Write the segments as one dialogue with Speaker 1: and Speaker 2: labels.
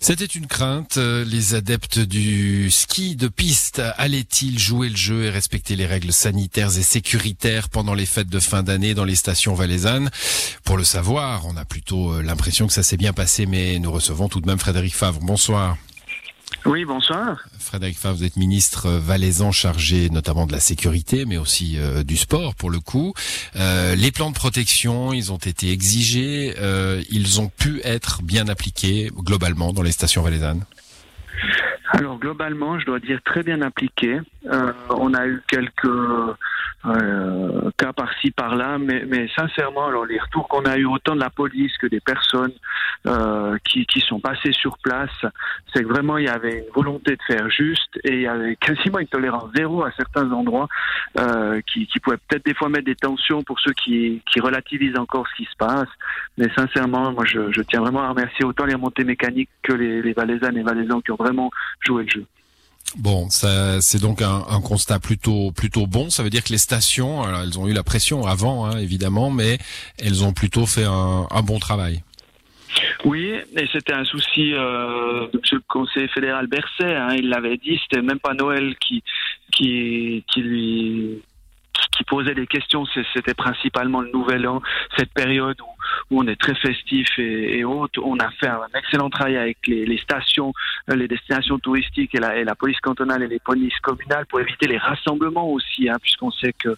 Speaker 1: C'était une crainte. euh, Les adeptes du ski de piste allaient-ils jouer le jeu et respecter les règles sanitaires et sécuritaires pendant les fêtes de fin d'année dans les stations valaisannes? Pour le savoir, on a plutôt euh, l'impression que ça s'est bien passé, mais nous recevons tout de même Frédéric Favre. Bonsoir.
Speaker 2: Oui, bonsoir.
Speaker 1: Frédéric Favre, vous êtes ministre euh, valaisan chargé notamment de la sécurité, mais aussi euh, du sport pour le coup. Euh, les plans de protection, ils ont été exigés, euh, ils ont pu être bien appliqués globalement dans les stations valaisannes.
Speaker 2: Alors globalement, je dois dire très bien appliqué. Euh, on a eu quelques euh, cas par-ci par-là, mais, mais sincèrement, alors les retours qu'on a eu autant de la police que des personnes euh, qui, qui sont passées sur place, c'est que vraiment il y avait une volonté de faire juste et il y avait quasiment une tolérance zéro à certains endroits euh, qui, qui pouvaient peut-être des fois mettre des tensions pour ceux qui, qui relativisent encore ce qui se passe. Mais sincèrement, moi je, je tiens vraiment à remercier autant les remontées mécaniques que les, les Valaisannes et Valaisans qui ont vraiment joué le jeu.
Speaker 1: Bon, ça, c'est donc un, un constat plutôt plutôt bon. Ça veut dire que les stations, alors, elles ont eu la pression avant, hein, évidemment, mais elles ont plutôt fait un, un bon travail.
Speaker 2: Oui, et c'était un souci euh, Monsieur le conseiller fédéral Berset. Hein, il l'avait dit, c'était même pas Noël qui qui qui lui qui posait des questions, c'était principalement le Nouvel An, cette période où, où on est très festif et, et autres. On a fait un excellent travail avec les, stations, euh, les destinations touristiques et la, et la police cantonale et les polices communales pour éviter les rassemblements aussi, hein, puisqu'on sait que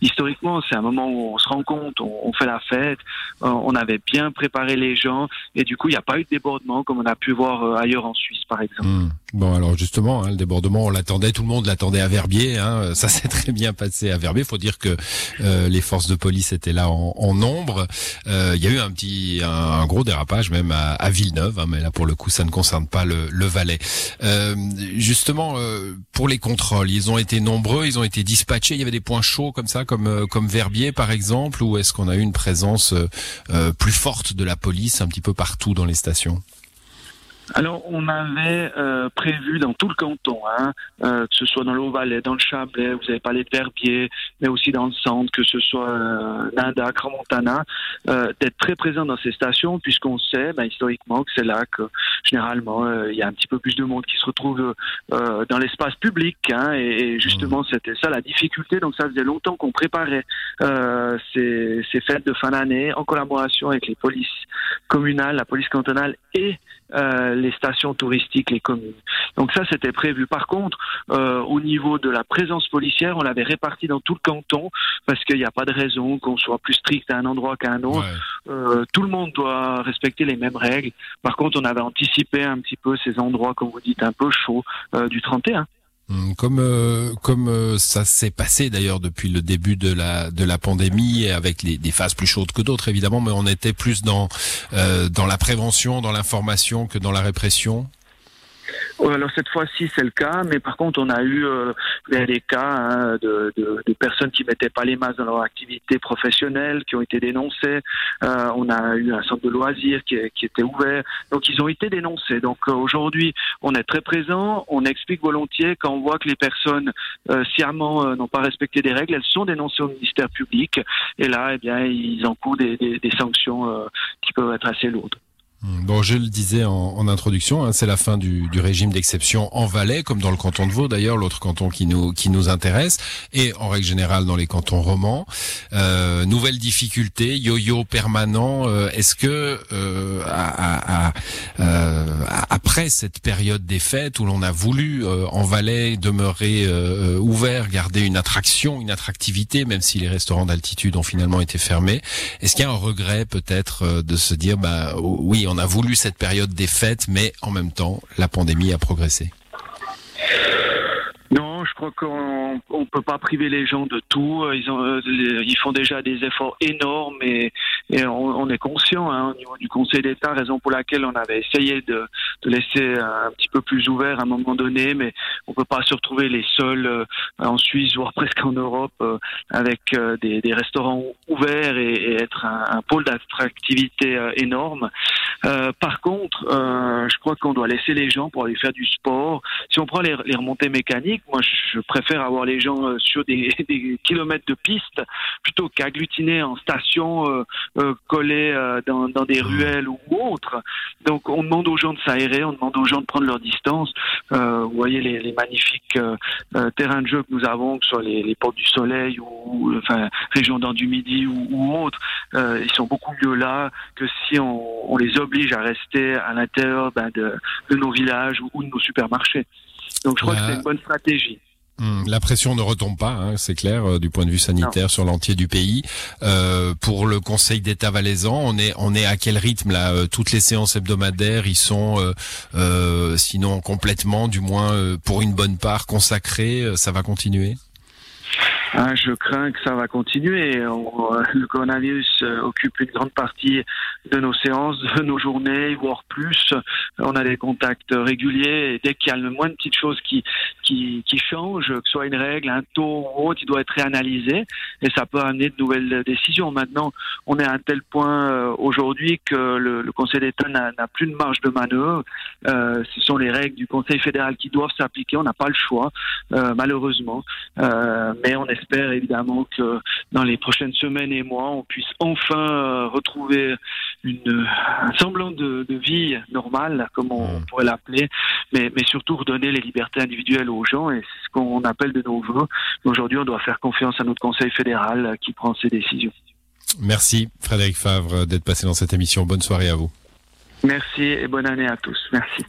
Speaker 2: historiquement c'est un moment où on se rencontre, on, on fait la fête, euh, on avait bien préparé les gens et du coup il n'y a pas eu de débordement comme on a pu voir euh, ailleurs en Suisse par exemple.
Speaker 1: Hmm. Bon, alors justement, hein, le débordement, on l'attendait, tout le monde l'attendait à Verbier. Hein, ça s'est très bien passé à Verbier. Il faut dire que euh, les forces de police étaient là en, nombre. Euh, Il y a eu un petit, un, gros dérapage même à, à Villeneuve, hein, mais là pour le coup, ça ne concerne pas le, le Valais. Euh, justement, euh, pour les contrôles, ils ont été nombreux, ils ont été dispatchés. Il y avait des points chauds comme ça, comme euh, comme Verbier par exemple, ou est-ce qu'on a eu une présence euh, euh, plus forte de la police un petit peu partout dans les stations?
Speaker 2: Alors, on avait euh, prévu dans tout le canton, hein, euh, que ce soit dans le Valais, dans le Chablais, vous avez parlé de Verbier, mais aussi dans le centre, que ce soit euh, Nanda, Cramontana, euh, d'être très présent dans ces stations, puisqu'on sait ben, historiquement que c'est là que généralement euh, il y a un petit peu plus de monde qui se retrouve euh, dans l'espace public, hein, et, et justement c'était ça la difficulté. Donc ça faisait longtemps qu'on préparait euh, ces, ces fêtes de fin d'année en collaboration avec les polices communales, la police cantonale et euh, les stations touristiques, les communes. Donc ça, c'était prévu. Par contre, euh, au niveau de la présence policière, on l'avait répartie dans tout le canton parce qu'il n'y a pas de raison qu'on soit plus strict à un endroit qu'à un autre.
Speaker 1: Ouais.
Speaker 2: Euh, tout le monde doit respecter les mêmes règles. Par contre, on avait anticipé un petit peu ces endroits, comme vous dites, un peu chauds euh, du 31.
Speaker 1: Hmm, Comme euh, comme euh, ça s'est passé d'ailleurs depuis le début de la de la pandémie avec les, des phases plus chaudes que d'autres évidemment, mais on était plus dans euh, dans la prévention, dans l'information que dans la répression.
Speaker 2: Ouais, Alors cette fois-ci c'est le cas, mais par contre on a eu euh, des cas hein, de, de, de personnes qui mettaient pas les masques dans leur activité professionnelle, qui ont été dénoncées. Euh, on a eu un centre de loisirs qui, qui était ouvert, donc ils ont été dénoncés. Donc euh, aujourd'hui on est très présent, on explique volontiers quand on voit que les personnes euh, sciemment euh, n'ont pas respecté des règles, elles sont dénoncées au ministère public, et là eh bien ils encourent des, des, des sanctions qui peuvent être assez lourdes.
Speaker 1: Hmm, Bon, je le disais en, en introduction, hein, c'est la fin du, du régime d'exception en Valais, comme dans le canton de Vaud d'ailleurs, l'autre canton qui nous qui nous intéresse, et en règle générale dans les cantons romans. Euh, nouvelle difficulté, yo-yo permanent. euh, Est-ce que euh, à- à- euh, après cette période des fêtes où l'on a voulu euh, en Valais demeurer euh, ouvert, garder une attraction, une attractivité, même si les restaurants d'altitude ont finalement été fermés, est-ce qu'il y a un regret peut-être de se dire, bah oui, on a voulu cette période des fêtes, mais en même temps, la pandémie a progressé.
Speaker 2: Non, je crois qu'on on peut pas priver les gens de tout. Ils euh, font déjà des efforts énormes et, on est conscient hein, au niveau du Conseil d'État, raison pour laquelle on avait essayé de, de laisser un petit peu plus ouvert à un moment donné, mais on peut pas se retrouver les seuls euh, en Suisse, voire presque en Europe, euh, avec euh, des, des restaurants ouverts et, et être un, un pôle d'attractivité énorme. Euh, par contre, euh, je crois qu'on doit laisser les gens pour aller faire du sport. Si on prend les, les remontées mécaniques, moi je préfère avoir les gens euh, sur des, des kilomètres de piste plutôt qu'agglutiner en station collés dans, dans, des ruelles ou autres. Donc on demande aux gens de s'aérer, on demande aux gens de prendre leur distance. Euh, vous voyez les, les magnifiques terrains de jeu que nous avons, que ce soit les, les portes du soleil ou enfin région du midi ou, ou autres, ils sont beaucoup mieux là que si on, on les oblige à rester à l'intérieur ben, de, de, nos villages ou, de nos supermarchés. Donc je crois que c'est une bonne stratégie.
Speaker 1: Hmm, la pression ne retombe pas, hein, c'est clair, euh, du point de vue sanitaire sur l'entier du pays. Euh, pour le Conseil d'État valaisan, on est on est à quel rythme là euh, Toutes les séances hebdomadaires, ils sont, euh, sinon complètement, du moins pour une bonne part consacrées. Ça va continuer?
Speaker 2: Ah, je crains que ça va continuer. le coronavirus occupe une grande partie de nos séances, de nos journées, voire plus. On a des contacts réguliers et dès qu'il y a le moins de petites choses qui, qui, qui changent, que ce soit une règle, un taux ou autre, il doit être réanalysé et ça peut amener de nouvelles décisions. Maintenant, on est à un tel point euh, aujourd'hui que le, le Conseil d'État n'a plus de marge de manœuvre. Euh, ce sont les règles du Conseil fédéral qui doivent s'appliquer. On n'a pas le choix, euh, malheureusement. Euh, mais on est j'espère évidemment que dans les prochaines semaines et mois, on puisse enfin euh, retrouver une, un semblant de, vie normale, comme on, pourrait l'appeler, mais, mais surtout redonner les libertés individuelles aux gens, et c'est ce qu'on appelle de nos voeux. Aujourd'hui, on doit faire confiance à notre Conseil fédéral qui prend ces décisions.
Speaker 1: Merci Frédéric Favre d'être passé dans cette émission. Bonne soirée à vous.
Speaker 2: Merci et bonne année à tous. Merci.